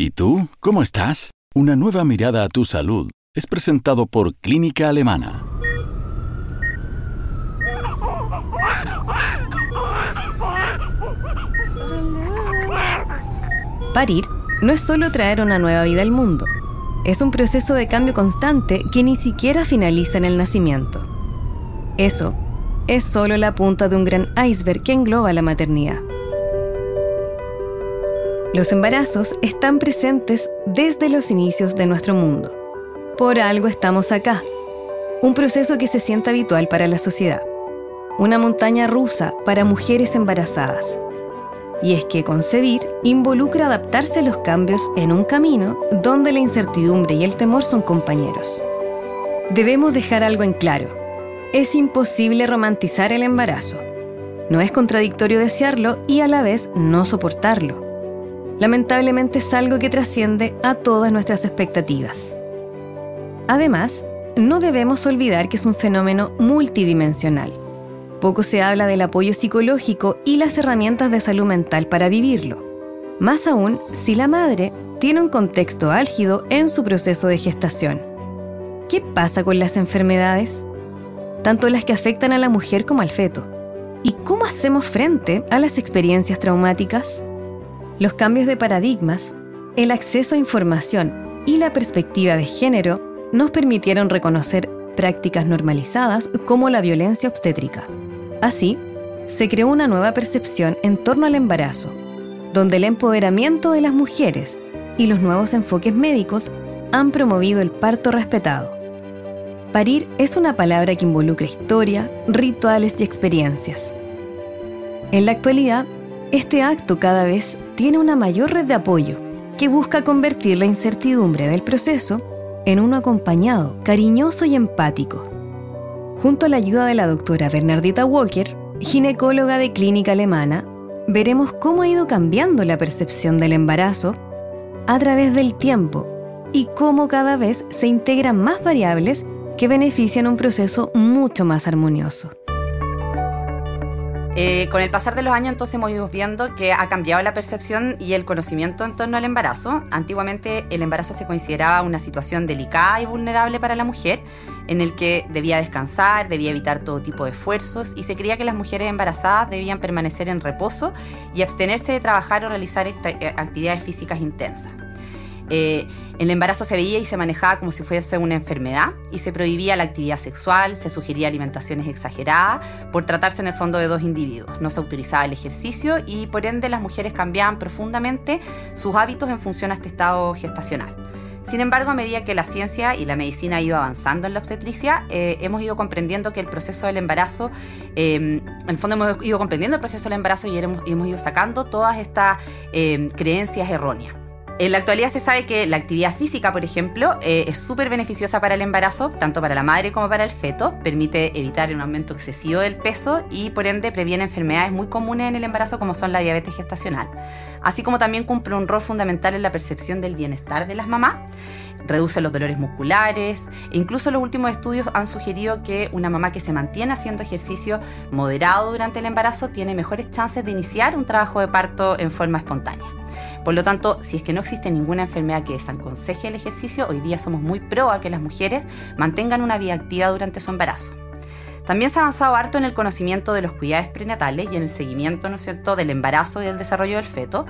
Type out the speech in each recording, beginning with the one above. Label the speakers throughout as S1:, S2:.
S1: ¿Y tú? ¿Cómo estás? Una nueva mirada a tu salud es presentado por Clínica Alemana.
S2: Parir no es solo traer una nueva vida al mundo, es un proceso de cambio constante que ni siquiera finaliza en el nacimiento. Eso es solo la punta de un gran iceberg que engloba la maternidad. Los embarazos están presentes desde los inicios de nuestro mundo. Por algo estamos acá. Un proceso que se siente habitual para la sociedad. Una montaña rusa para mujeres embarazadas. Y es que concebir involucra adaptarse a los cambios en un camino donde la incertidumbre y el temor son compañeros. Debemos dejar algo en claro. Es imposible romantizar el embarazo. No es contradictorio desearlo y a la vez no soportarlo lamentablemente es algo que trasciende a todas nuestras expectativas. Además, no debemos olvidar que es un fenómeno multidimensional. Poco se habla del apoyo psicológico y las herramientas de salud mental para vivirlo. Más aún si la madre tiene un contexto álgido en su proceso de gestación. ¿Qué pasa con las enfermedades? Tanto las que afectan a la mujer como al feto. ¿Y cómo hacemos frente a las experiencias traumáticas? Los cambios de paradigmas, el acceso a información y la perspectiva de género nos permitieron reconocer prácticas normalizadas como la violencia obstétrica. Así, se creó una nueva percepción en torno al embarazo, donde el empoderamiento de las mujeres y los nuevos enfoques médicos han promovido el parto respetado. Parir es una palabra que involucra historia, rituales y experiencias. En la actualidad, este acto cada vez tiene una mayor red de apoyo que busca convertir la incertidumbre del proceso en uno acompañado, cariñoso y empático. Junto a la ayuda de la doctora Bernardita Walker, ginecóloga de clínica alemana, veremos cómo ha ido cambiando la percepción del embarazo a través del tiempo y cómo cada vez se integran más variables que benefician un proceso mucho más armonioso.
S3: Eh, con el pasar de los años entonces hemos ido viendo que ha cambiado la percepción y el conocimiento en torno al embarazo. Antiguamente el embarazo se consideraba una situación delicada y vulnerable para la mujer, en el que debía descansar, debía evitar todo tipo de esfuerzos y se creía que las mujeres embarazadas debían permanecer en reposo y abstenerse de trabajar o realizar eh, actividades físicas intensas. Eh, el embarazo se veía y se manejaba como si fuese una enfermedad y se prohibía la actividad sexual, se sugería alimentaciones exageradas por tratarse en el fondo de dos individuos. No se autorizaba el ejercicio y por ende las mujeres cambiaban profundamente sus hábitos en función a este estado gestacional. Sin embargo, a medida que la ciencia y la medicina ha ido avanzando en la obstetricia, eh, hemos ido comprendiendo que el proceso del embarazo, eh, en el fondo hemos ido comprendiendo el proceso del embarazo y hemos, ido sacando todas estas creencias erróneas. En la actualidad se sabe que la actividad física, por ejemplo, eh, es súper beneficiosa para el embarazo, tanto para la madre como para el feto. Permite evitar un aumento excesivo del peso y por ende previene enfermedades muy comunes en el embarazo como son la diabetes gestacional. Así como también cumple un rol fundamental en la percepción del bienestar de las mamás reduce los dolores musculares e incluso los últimos estudios han sugerido que una mamá que se mantiene haciendo ejercicio moderado durante el embarazo tiene mejores chances de iniciar un trabajo de parto en forma espontánea. Por lo tanto, si es que no existe ninguna enfermedad que desaconseje el ejercicio, hoy día somos muy pro a que las mujeres mantengan una vida activa durante su embarazo. También se ha avanzado harto en el conocimiento de los cuidados prenatales y en el seguimiento, ¿no es del embarazo y del desarrollo del feto.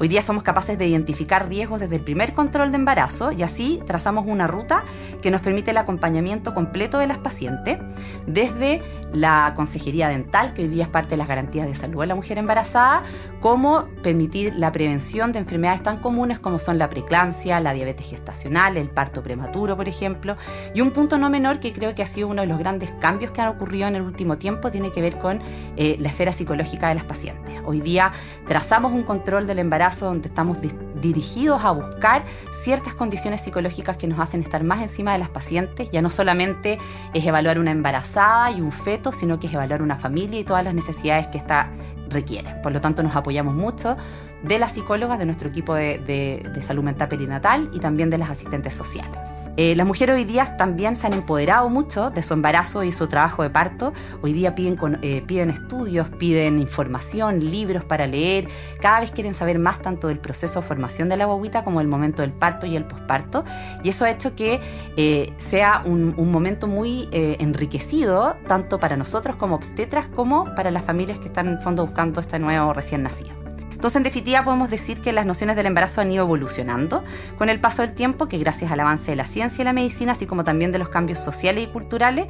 S3: Hoy día somos capaces de identificar riesgos desde el primer control de embarazo y así trazamos una ruta que nos permite el acompañamiento completo de las pacientes, desde la consejería dental, que hoy día es parte de las garantías de salud de la mujer embarazada, como permitir la prevención de enfermedades tan comunes como son la preeclampsia, la diabetes gestacional, el parto prematuro, por ejemplo. Y un punto no menor que creo que ha sido uno de los grandes cambios que han ocurrido en el último tiempo tiene que ver con eh, la esfera psicológica de las pacientes. Hoy día trazamos un control del embarazo donde estamos dirigidos a buscar ciertas condiciones psicológicas que nos hacen estar más encima de las pacientes. Ya no solamente es evaluar una embarazada y un feto, sino que es evaluar una familia y todas las necesidades que ésta requiere. Por lo tanto, nos apoyamos mucho de las psicólogas, de nuestro equipo de, de salud mental perinatal y también de las asistentes sociales. Eh, las mujeres hoy día también se han empoderado mucho de su embarazo y su trabajo de parto. Hoy día piden, eh, piden estudios, piden información, libros para leer. Cada vez quieren saber más tanto del proceso de formación de la guaguita como del momento del parto y el posparto. Y eso ha hecho que eh, sea un, un, momento muy enriquecido tanto para nosotros como obstetras como para las familias que están en fondo buscando este nuevo recién nacido. Entonces, en definitiva, podemos decir que las nociones del embarazo han ido evolucionando con el paso del tiempo, que gracias al avance de la ciencia y la medicina, así como también de los cambios sociales y culturales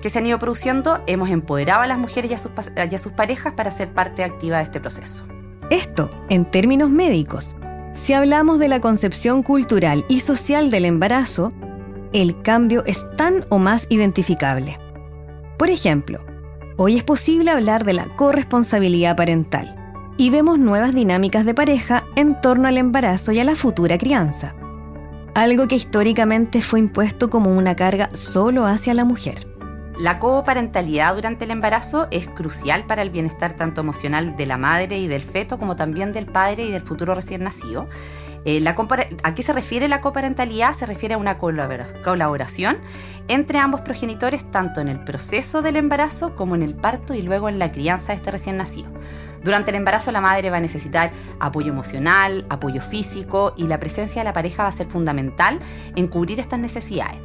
S3: que se han ido produciendo, hemos empoderado a las mujeres y a sus, y a sus parejas para ser parte activa de este proceso.
S2: Esto, en términos médicos. Si hablamos de la concepción cultural y social del embarazo, el cambio es tan o más identificable. Por ejemplo, hoy es posible hablar de la corresponsabilidad parental y vemos nuevas dinámicas de pareja en torno al embarazo y a la futura crianza, algo que históricamente fue impuesto como una carga solo hacia la mujer.
S3: La coparentalidad durante el embarazo es crucial para el bienestar tanto emocional de la madre y del feto como también del padre y del futuro recién nacido. Eh, ¿A qué se refiere la coparentalidad? Se refiere a una colaboración entre ambos progenitores tanto en el proceso del embarazo como en el parto y luego en la crianza de este recién nacido. Durante el embarazo la madre va a necesitar apoyo emocional, apoyo físico y la presencia de la pareja va a ser fundamental en cubrir estas necesidades.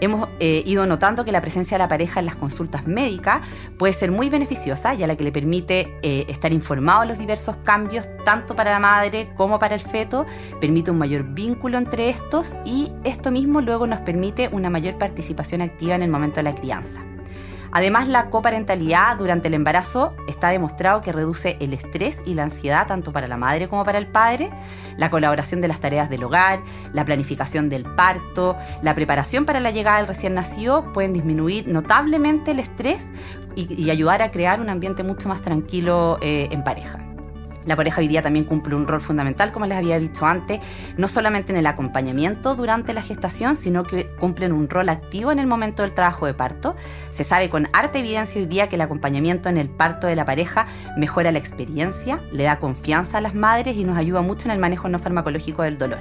S3: Hemos eh, ido notando que la presencia de la pareja en las consultas médicas puede ser muy beneficiosa, ya la que le permite eh, estar informado de los diversos cambios, tanto para la madre como para el feto, permite un mayor vínculo entre estos y esto mismo luego nos permite una mayor participación activa en el momento de la crianza. Además, la coparentalidad durante el embarazo está demostrado que reduce el estrés y la ansiedad tanto para la madre como para el padre, la colaboración de las tareas del hogar, la planificación del parto, la preparación para la llegada del recién nacido pueden disminuir notablemente el estrés y, ayudar a crear un ambiente mucho más tranquilo eh, en pareja. La pareja hoy día también cumple un rol fundamental, como les había dicho antes, no solamente en el acompañamiento durante la gestación, sino que cumplen un rol activo en el momento del trabajo de parto. Se sabe con harta evidencia hoy día que el acompañamiento en el parto de la pareja mejora la experiencia, le da confianza a las madres y nos ayuda mucho en el manejo no farmacológico del dolor.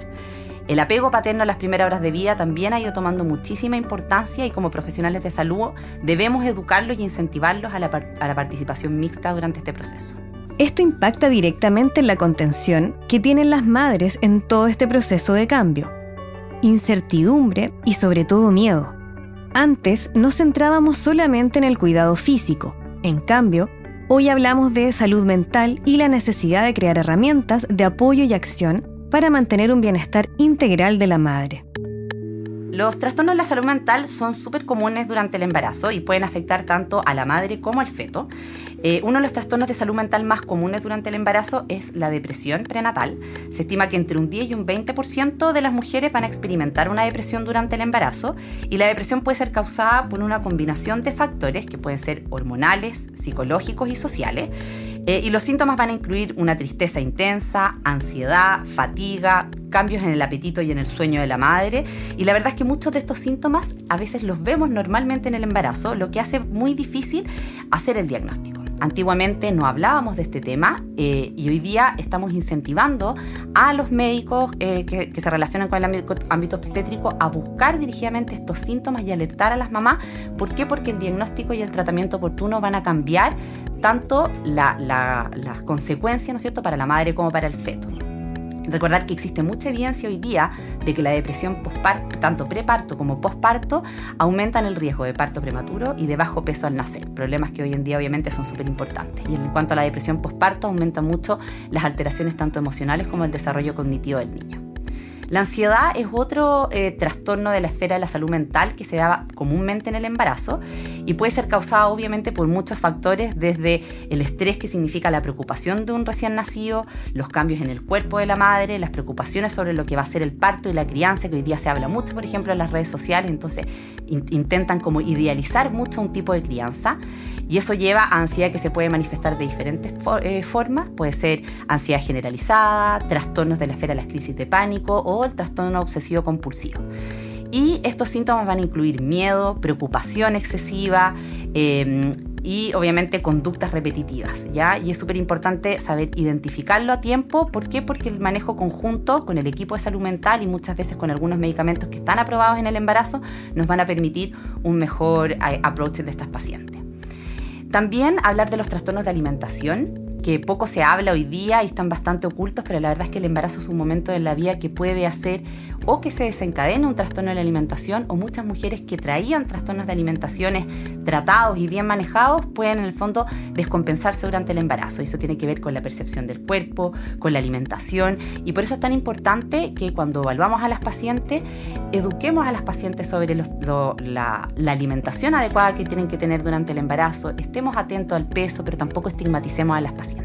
S3: El apego paterno en las primeras horas de vida también ha ido tomando muchísima importancia y como profesionales de salud debemos educarlos y incentivarlos a la, a la participación mixta durante este proceso.
S2: Esto impacta directamente en la contención que tienen las madres en todo este proceso de cambio. Incertidumbre y sobre todo miedo. Antes nos centrábamos solamente en el cuidado físico. En cambio, hoy hablamos de salud mental y la necesidad de crear herramientas de apoyo y acción para mantener un bienestar integral de la madre.
S3: Los trastornos de la salud mental son súper comunes durante el embarazo y pueden afectar tanto a la madre como al feto. Eh, uno de los trastornos de salud mental más comunes durante el embarazo es la depresión prenatal. Se estima que entre un 10 y un 20% de las mujeres van a experimentar una depresión durante el embarazo y la depresión puede ser causada por una combinación de factores que pueden ser hormonales, psicológicos y sociales. Eh, y los síntomas van a incluir una tristeza intensa, ansiedad, fatiga, cambios en el apetito y en el sueño de la madre. Y la verdad es que muchos de estos síntomas a veces los vemos normalmente en el embarazo, lo que hace muy difícil hacer el diagnóstico. Antiguamente no hablábamos de este tema eh, y hoy día estamos incentivando a los médicos eh, que, se relacionan con el ámbito, obstétrico a buscar dirigidamente estos síntomas y alertar a las mamás. ¿Por qué? Porque el diagnóstico y el tratamiento oportuno van a cambiar tanto las consecuencias, ¿no es cierto?, para la madre como para el feto. Recordar que existe mucha evidencia hoy día de que la depresión postparto, tanto preparto como posparto, aumentan el riesgo de parto prematuro y de bajo peso al nacer. Problemas que hoy en día obviamente son súper importantes. Y en cuanto a la depresión posparto, aumentan mucho las alteraciones tanto emocionales como el desarrollo cognitivo del niño. La ansiedad es otro eh, trastorno de la esfera de la salud mental que se da comúnmente en el embarazo y puede ser causado obviamente por muchos factores, desde el estrés que significa la preocupación de un recién nacido, los cambios en el cuerpo de la madre, las preocupaciones sobre lo que va a ser el parto y la crianza, que hoy día se habla mucho, por ejemplo, en las redes sociales, entonces intentan como idealizar mucho un tipo de crianza. Y eso lleva a ansiedad que se puede manifestar de diferentes eh, formas. Puede ser ansiedad generalizada, trastornos de la esfera de las crisis de pánico o el trastorno obsesivo compulsivo. Y estos síntomas van a incluir miedo, preocupación excesiva, em, y obviamente conductas repetitivas, ¿ya? Y es súper importante saber identificarlo a tiempo. ¿Por qué? Porque el manejo conjunto con el equipo de salud mental y muchas veces con algunos medicamentos que están aprobados en el embarazo nos van a permitir un mejor eh, approach de estas pacientes. También hablar de los trastornos de alimentación, que poco se habla hoy día y están bastante ocultos, pero la verdad es que el embarazo es un momento en la vida que puede hacer o que se desencadene un trastorno de la alimentación o muchas mujeres que traían trastornos de alimentaciones tratados y bien manejados pueden en el fondo descompensarse durante el embarazo. Eso tiene que ver con la percepción del cuerpo, con la alimentación y por eso es tan importante que cuando evaluamos a las pacientes eduquemos a las pacientes sobre la, la alimentación adecuada que tienen que tener durante el embarazo, estemos atentos al peso, pero tampoco estigmaticemos a las pacientes.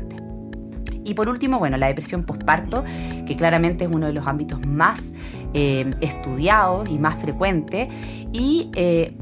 S3: Y por último, bueno, la depresión postparto, que claramente es uno de los ámbitos más eh, estudiados y más frecuentes, y, eh,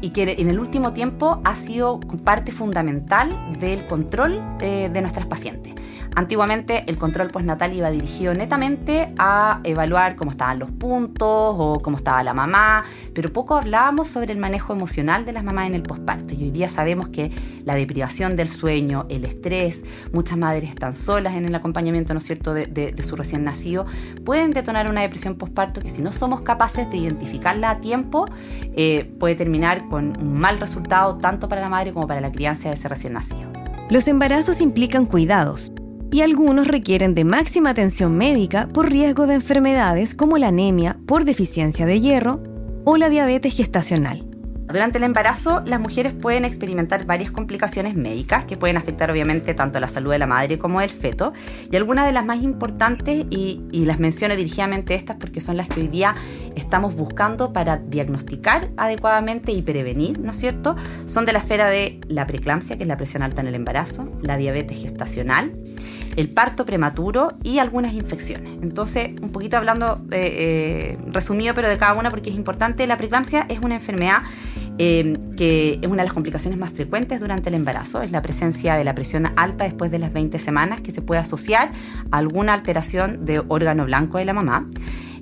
S3: y, que en el último tiempo ha sido parte fundamental del control eh, de nuestras pacientes. Antiguamente el control postnatal iba dirigido netamente a evaluar cómo estaban los puntos o cómo estaba la mamá, pero poco hablábamos sobre el manejo emocional de las mamás en el posparto. Y hoy día sabemos que la deprivación del sueño, el estrés, muchas madres están solas en el acompañamiento, ¿no es cierto?, de, su recién nacido, pueden detonar una depresión posparto que si no somos capaces de identificarla a tiempo, eh, puede terminar con un mal resultado tanto para la madre como para la crianza de ese recién nacido.
S2: Los embarazos implican cuidados y algunos requieren de máxima atención médica por riesgo de enfermedades como la anemia por deficiencia de hierro o la diabetes gestacional.
S3: Durante el embarazo, las mujeres pueden experimentar varias complicaciones médicas que pueden afectar obviamente tanto la salud de la madre como del feto. Y algunas de las más importantes, y, las menciono dirigidamente estas porque son las que hoy día estamos buscando para diagnosticar adecuadamente y prevenir, ¿no es cierto? Son de la esfera de la preeclampsia, que es la presión alta en el embarazo, la diabetes gestacional, el parto prematuro y algunas infecciones. Entonces, un poquito hablando eh, eh, resumido, pero de cada una porque es importante, la preeclampsia es una enfermedad eh, que es una de las complicaciones más frecuentes durante el embarazo, es la presencia de la presión alta después de las 20 semanas que se puede asociar a alguna alteración de órgano blanco de la mamá.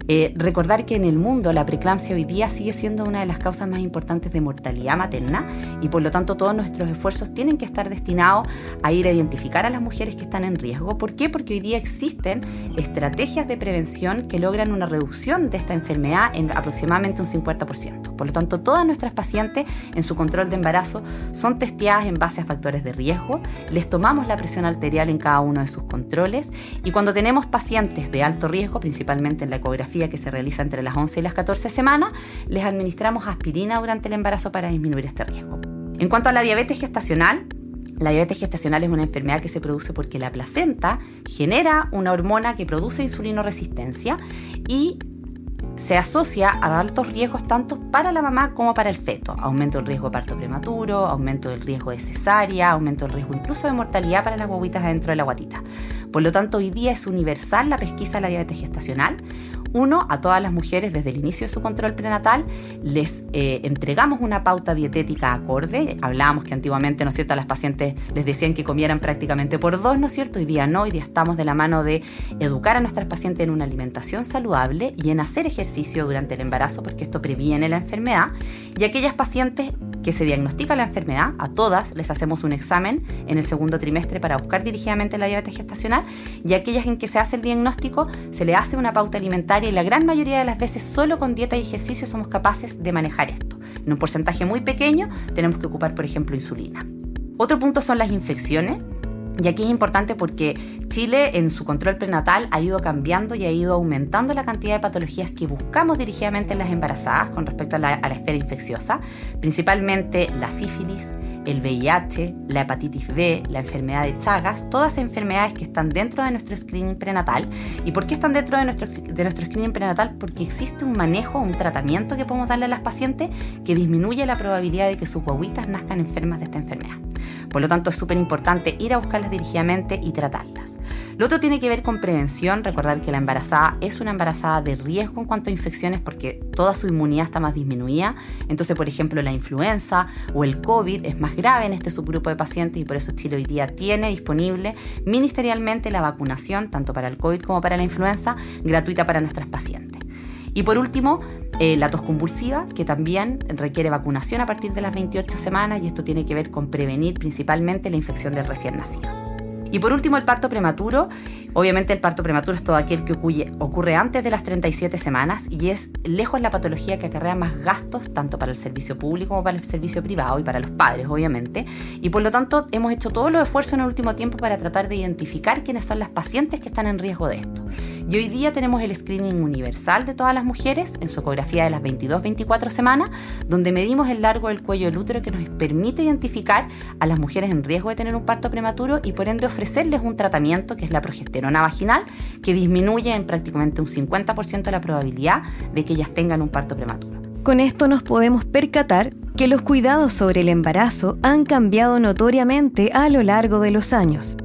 S3: Eh, recordar que en el mundo la preeclampsia hoy día sigue siendo una de las causas más importantes de mortalidad materna y por lo tanto todos nuestros esfuerzos tienen que estar destinados a ir a identificar a las mujeres que están en riesgo. ¿Por qué? Porque hoy día existen estrategias de prevención que logran una reducción de esta enfermedad en aproximadamente un 50%. Por lo tanto, todas nuestras pacientes en su control de embarazo son testeadas en base a factores de riesgo, les tomamos la presión arterial en cada uno de sus controles y cuando tenemos pacientes de alto riesgo, principalmente en la ecografía, que se realiza entre las 11 y las 14 semanas, les administramos aspirina durante el embarazo para disminuir este riesgo. En cuanto a la diabetes gestacional, la diabetes gestacional es una enfermedad que se produce porque la placenta genera una hormona que produce insulinoresistencia y se asocia a altos riesgos tanto para la mamá como para el feto. Aumento del riesgo de parto prematuro, aumento del riesgo de cesárea, aumento del riesgo incluso de mortalidad para las guaguitas adentro de la guatita. Por lo tanto, hoy día es universal la pesquisa de la diabetes gestacional. Uno, a todas las mujeres desde el inicio de su control prenatal les eh, entregamos una pauta dietética acorde. Hablábamos que antiguamente, ¿no es cierto?, a las pacientes les decían que comieran prácticamente por dos, ¿no es cierto? Hoy día no, hoy día estamos de la mano de educar a nuestras pacientes en una alimentación saludable y en hacer ejercicio durante el embarazo, porque esto previene la enfermedad. Y aquellas pacientes que se diagnostica la enfermedad, a todas les hacemos un examen en el segundo trimestre para buscar dirigidamente la diabetes gestacional y aquellas en que se hace el diagnóstico se le hace una pauta alimentaria y la gran mayoría de las veces solo con dieta y ejercicio somos capaces de manejar esto. En un porcentaje muy pequeño tenemos que ocupar, por ejemplo, insulina. Otro punto son las infecciones. Y aquí es importante porque Chile en su control prenatal ha ido cambiando y ha ido aumentando la cantidad de patologías que buscamos dirigidamente en las embarazadas con respecto a la, esfera infecciosa, principalmente la sífilis, el VIH, la hepatitis B, la enfermedad de Chagas, todas enfermedades que están dentro de nuestro screening prenatal. ¿Y por qué están dentro de nuestro, de nuestro screening prenatal? Porque existe un manejo, un tratamiento que podemos darle a las pacientes que disminuye la probabilidad de que sus guaguitas nazcan enfermas de esta enfermedad. Por lo tanto, es súper importante ir a buscarlas dirigidamente y tratarlas. Lo otro tiene que ver con prevención, recordar que la embarazada es una embarazada de riesgo en cuanto a infecciones porque toda su inmunidad está más disminuida. Entonces, por ejemplo, la influenza o el COVID es más grave en este subgrupo de pacientes y por eso Chile hoy día tiene disponible ministerialmente la vacunación, tanto para el COVID como para la influenza, gratuita para nuestras pacientes. Y por último, eh, la tos convulsiva, que también requiere vacunación a partir de las 28 semanas y esto tiene que ver con prevenir principalmente la infección del recién nacido. Y por último, el parto prematuro. Obviamente el parto prematuro es todo aquel que ocurre, antes de las 37 semanas y es lejos la patología que acarrea más gastos tanto para el servicio público como para el servicio privado y para los padres, obviamente. Y por lo tanto hemos hecho todos los esfuerzos en el último tiempo para tratar de identificar quiénes son las pacientes que están en riesgo de esto. Y hoy día tenemos el screening universal de todas las mujeres en su ecografía de las 22-24 semanas, donde medimos el largo del cuello del útero que nos permite identificar a las mujeres en riesgo de tener un parto prematuro y por ende ofrecerles un tratamiento que es la progesterona vaginal, que disminuye en prácticamente un 50% la probabilidad de que ellas tengan un parto prematuro.
S2: Con esto nos podemos percatar que los cuidados sobre el embarazo han cambiado notoriamente a lo largo de los años,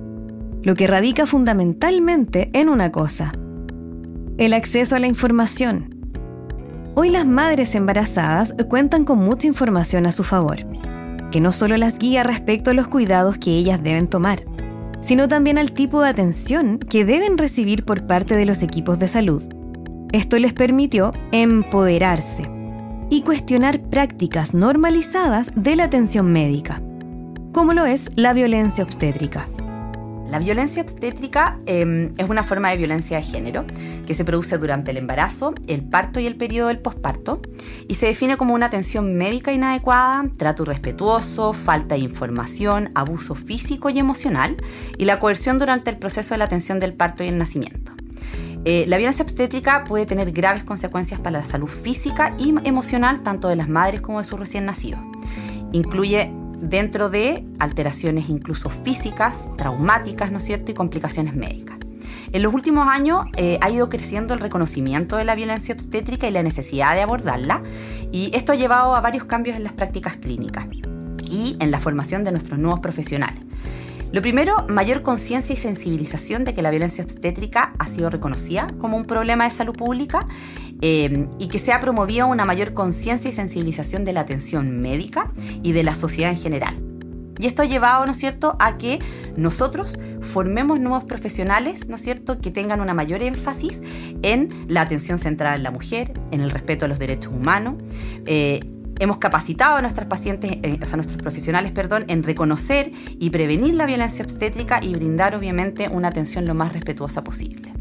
S2: lo que radica fundamentalmente en una cosa, el acceso a la información. Hoy las madres embarazadas cuentan con mucha información a su favor, que no solo las guía respecto a los cuidados que ellas deben tomar, sino también al tipo de atención que deben recibir por parte de los equipos de salud. Esto les permitió empoderarse y cuestionar prácticas normalizadas de la atención médica, como lo es la violencia obstétrica.
S3: La violencia obstétrica em, es una forma de violencia de género que se produce durante el embarazo, el parto y el periodo del posparto y se define como una atención médica inadecuada, trato irrespetuoso, falta de información, abuso físico y emocional y la coerción durante el proceso de la atención del parto y el nacimiento. Eh, la violencia obstétrica puede tener graves consecuencias para la salud física y emocional tanto de las madres como de sus recién nacidos. Incluye dentro de alteraciones incluso físicas, traumáticas, ¿no es cierto?, y complicaciones médicas. En los últimos años eh, ha ido creciendo el reconocimiento de la violencia obstétrica y la necesidad de abordarla, y esto ha llevado a varios cambios en las prácticas clínicas y en la formación de nuestros nuevos profesionales. Lo primero, mayor conciencia y sensibilización de que la violencia obstétrica ha sido reconocida como un problema de salud pública eh, y que se ha promovido una mayor conciencia y sensibilización de la atención médica y de la sociedad en general. Y esto ha llevado, ¿no es cierto?, a que nosotros formemos nuevos profesionales, ¿no es cierto?, que tengan una mayor énfasis en la atención centrada en la mujer, en el respeto a los derechos humanos. Eh, hemos capacitado a nuestras pacientes, eh, o sea, a nuestros profesionales, perdón, en reconocer y prevenir la violencia obstétrica y brindar, obviamente, una atención lo más respetuosa posible.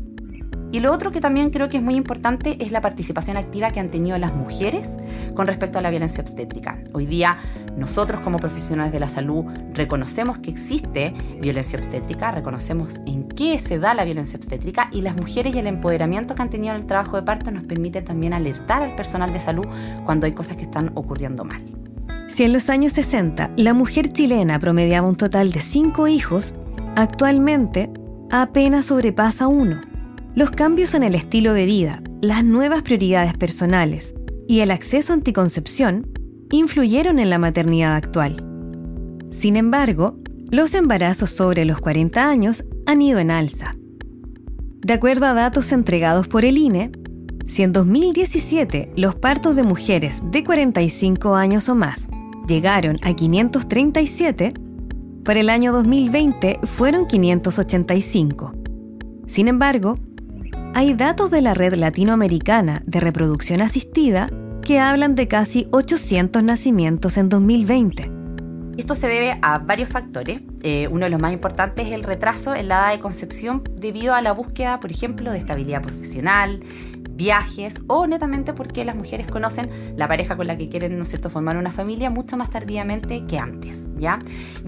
S3: Y lo otro que también creo que es muy importante es la participación activa que han tenido las mujeres con respecto a la violencia obstétrica. Hoy día nosotros como profesionales de la salud reconocemos que existe violencia obstétrica, reconocemos en qué se da la violencia obstétrica y las mujeres y el empoderamiento que han tenido en el trabajo de parto nos permite también alertar al personal de salud cuando hay cosas que están ocurriendo mal.
S2: Si en los años 60 la mujer chilena promediaba un total de 5 hijos, actualmente apenas sobrepasa uno. Los cambios en el estilo de vida, las nuevas prioridades personales y el acceso a anticoncepción influyeron en la maternidad actual. Sin embargo, los embarazos sobre los 40 años han ido en alza. De acuerdo a datos entregados por el INE, si en 2017 los partos de mujeres de 45 años o más llegaron a 537, para el año 2020 fueron 585. Sin embargo, hay datos de la Red Latinoamericana de Reproducción Asistida que hablan de casi 800 nacimientos en 2020.
S3: Esto se debe a varios factores. Eh, uno de los más importantes es el retraso en la edad de concepción debido a la búsqueda, por ejemplo, de estabilidad profesional, viajes o netamente porque las mujeres conocen la pareja con la que quieren, formar una familia mucho más tardíamente que antes, ¿ya?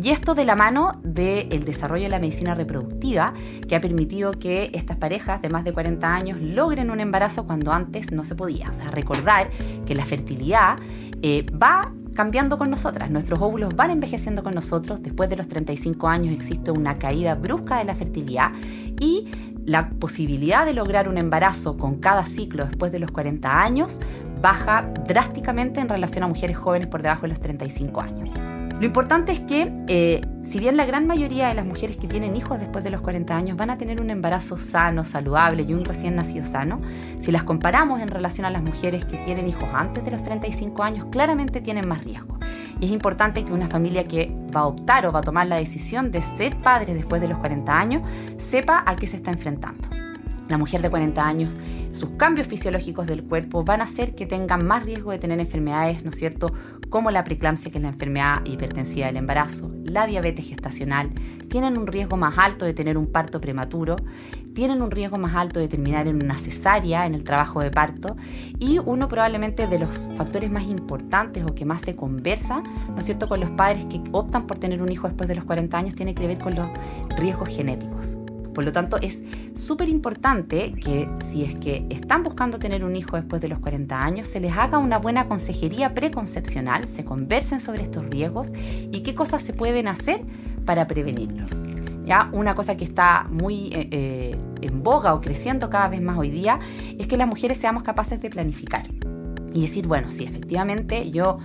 S3: Y esto de la mano del desarrollo de la medicina reproductiva que ha permitido que estas parejas de más de 40 años logren un embarazo cuando antes no se podía. O sea, recordar que la fertilidad eh, va cambiando con nosotras. Nuestros óvulos van envejeciendo con nosotros. Después de los 35 años existe una caída brusca de la fertilidad y la posibilidad de lograr un embarazo con cada ciclo después de los 40 años baja drásticamente en relación a mujeres jóvenes por debajo de los 35 años. Lo importante es que, eh, si bien la gran mayoría de las mujeres que tienen hijos después de los 40 años van a tener un embarazo sano, saludable y un recién nacido sano, si las comparamos en relación a las mujeres que tienen hijos antes de los 35 años, claramente tienen más riesgo. Y es importante que una familia que va a optar o va a tomar la decisión de ser padre después de los 40 años sepa a qué se está enfrentando. La mujer de 40 años, sus cambios fisiológicos del cuerpo van a hacer que tengan más riesgo de tener enfermedades, ¿no es cierto?, como la preeclampsia, que es la enfermedad hipertensiva del embarazo, la diabetes gestacional, tienen un riesgo más alto de tener un parto prematuro, tienen un riesgo más alto de terminar en una cesárea en el trabajo de parto y uno probablemente de los factores más importantes o que más se conversa, ¿no es cierto?, con los padres que optan por tener un hijo después de los 40 años tiene que ver con los riesgos genéticos. Por lo tanto, es súper importante que si es que están buscando tener un hijo después de los 40 años, se les haga una buena consejería preconcepcional, se conversen sobre estos riesgos y qué cosas se pueden hacer para prevenirlos. Ya una cosa que está muy eh, eh, en boga o creciendo cada vez más hoy día es que las mujeres seamos capaces de planificar y decir, bueno, sí, efectivamente yo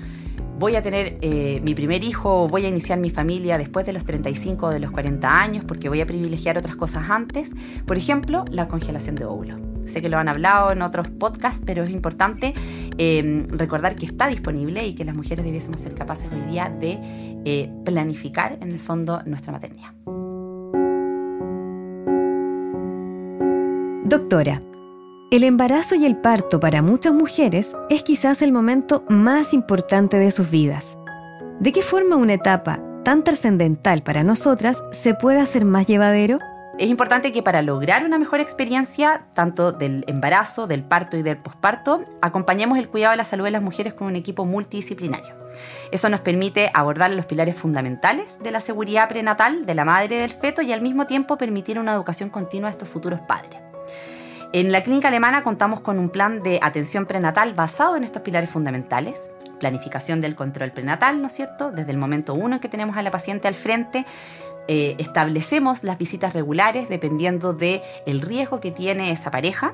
S3: voy a tener eh, mi primer hijo, voy a iniciar mi familia después de los 35 o de los 40 años porque voy a privilegiar otras cosas antes. Por ejemplo, la congelación de óvulos. Sé que lo han hablado en otros podcasts, pero es importante em, recordar que está disponible y que las mujeres debiésemos ser capaces hoy día de eh, planificar en el fondo nuestra maternidad.
S2: Doctora, el embarazo y el parto para muchas mujeres es quizás el momento más importante de sus vidas. ¿De qué forma una etapa tan trascendental para nosotras se puede hacer más llevadero?
S3: Es importante que para lograr una mejor experiencia, tanto del embarazo, del parto y del posparto, acompañemos el cuidado de la salud de las mujeres con un equipo multidisciplinario. Eso nos permite abordar los pilares fundamentales de la seguridad prenatal de la madre y del feto y al mismo tiempo permitir una educación continua a estos futuros padres. En la clínica alemana contamos con un plan de atención prenatal basado en estos pilares fundamentales. Planificación del control prenatal, ¿no es cierto? Desde el momento uno en que tenemos a la paciente al frente, eh, establecemos las visitas regulares dependiendo del el riesgo que tiene esa pareja.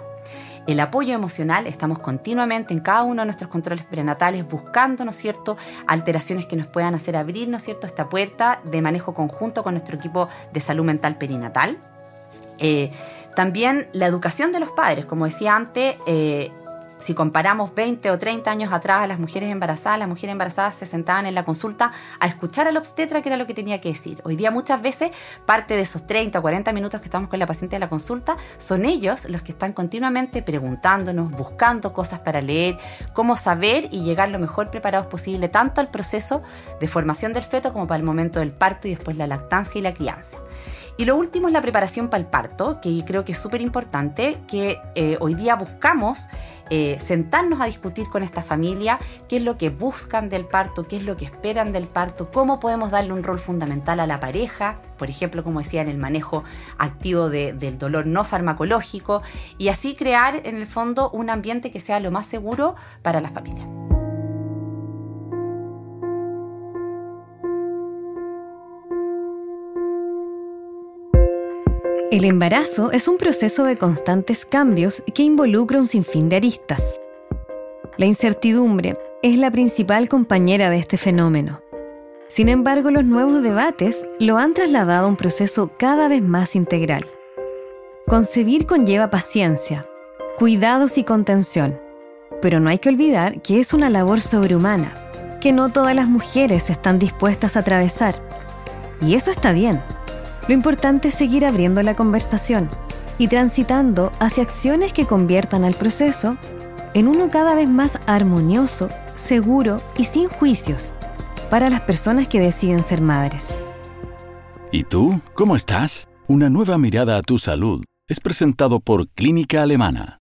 S3: El apoyo emocional, estamos continuamente en cada uno de nuestros controles prenatales buscando, ¿no es cierto?, alteraciones que nos puedan hacer abrir, ¿no es cierto?, esta puerta de manejo conjunto con nuestro equipo de salud mental perinatal. Eh, también la educación de los padres, como decía antes, eh, si comparamos 20 o 30 años atrás a las mujeres embarazadas, las mujeres embarazadas se sentaban en la consulta a escuchar al obstetra que era lo que tenía que decir. Hoy día muchas veces parte de esos 30 o 40 minutos que estamos con la paciente en la consulta son ellos los que están continuamente preguntándonos, buscando cosas para leer, cómo saber y llegar lo mejor preparados posible tanto al proceso de formación del feto como para el momento del parto y después la lactancia y la crianza. Y lo último es la preparación para el parto, que creo que es súper importante, que eh, hoy día buscamos eh, sentarnos a discutir con esta familia qué es lo que buscan del parto, qué es lo que esperan del parto, cómo podemos darle un rol fundamental a la pareja, por ejemplo, como decía, en el manejo activo del dolor no farmacológico, y así crear en el fondo un ambiente que sea lo más seguro para la familia.
S2: El embarazo es un proceso de constantes cambios que involucra un sinfín de aristas. La incertidumbre es la principal compañera de este fenómeno. Sin embargo, los nuevos debates lo han trasladado a un proceso cada vez más integral. Concebir conlleva paciencia, cuidados y contención, pero no hay que olvidar que es una labor sobrehumana, que no todas las mujeres están dispuestas a atravesar. Y eso está bien. Lo importante es seguir abriendo la conversación y transitando hacia acciones que conviertan al proceso en uno cada vez más armonioso, seguro y sin juicios para las personas que deciden ser madres.
S1: ¿Y tú? ¿Cómo estás? Una nueva mirada a tu salud es presentado por Clínica Alemana.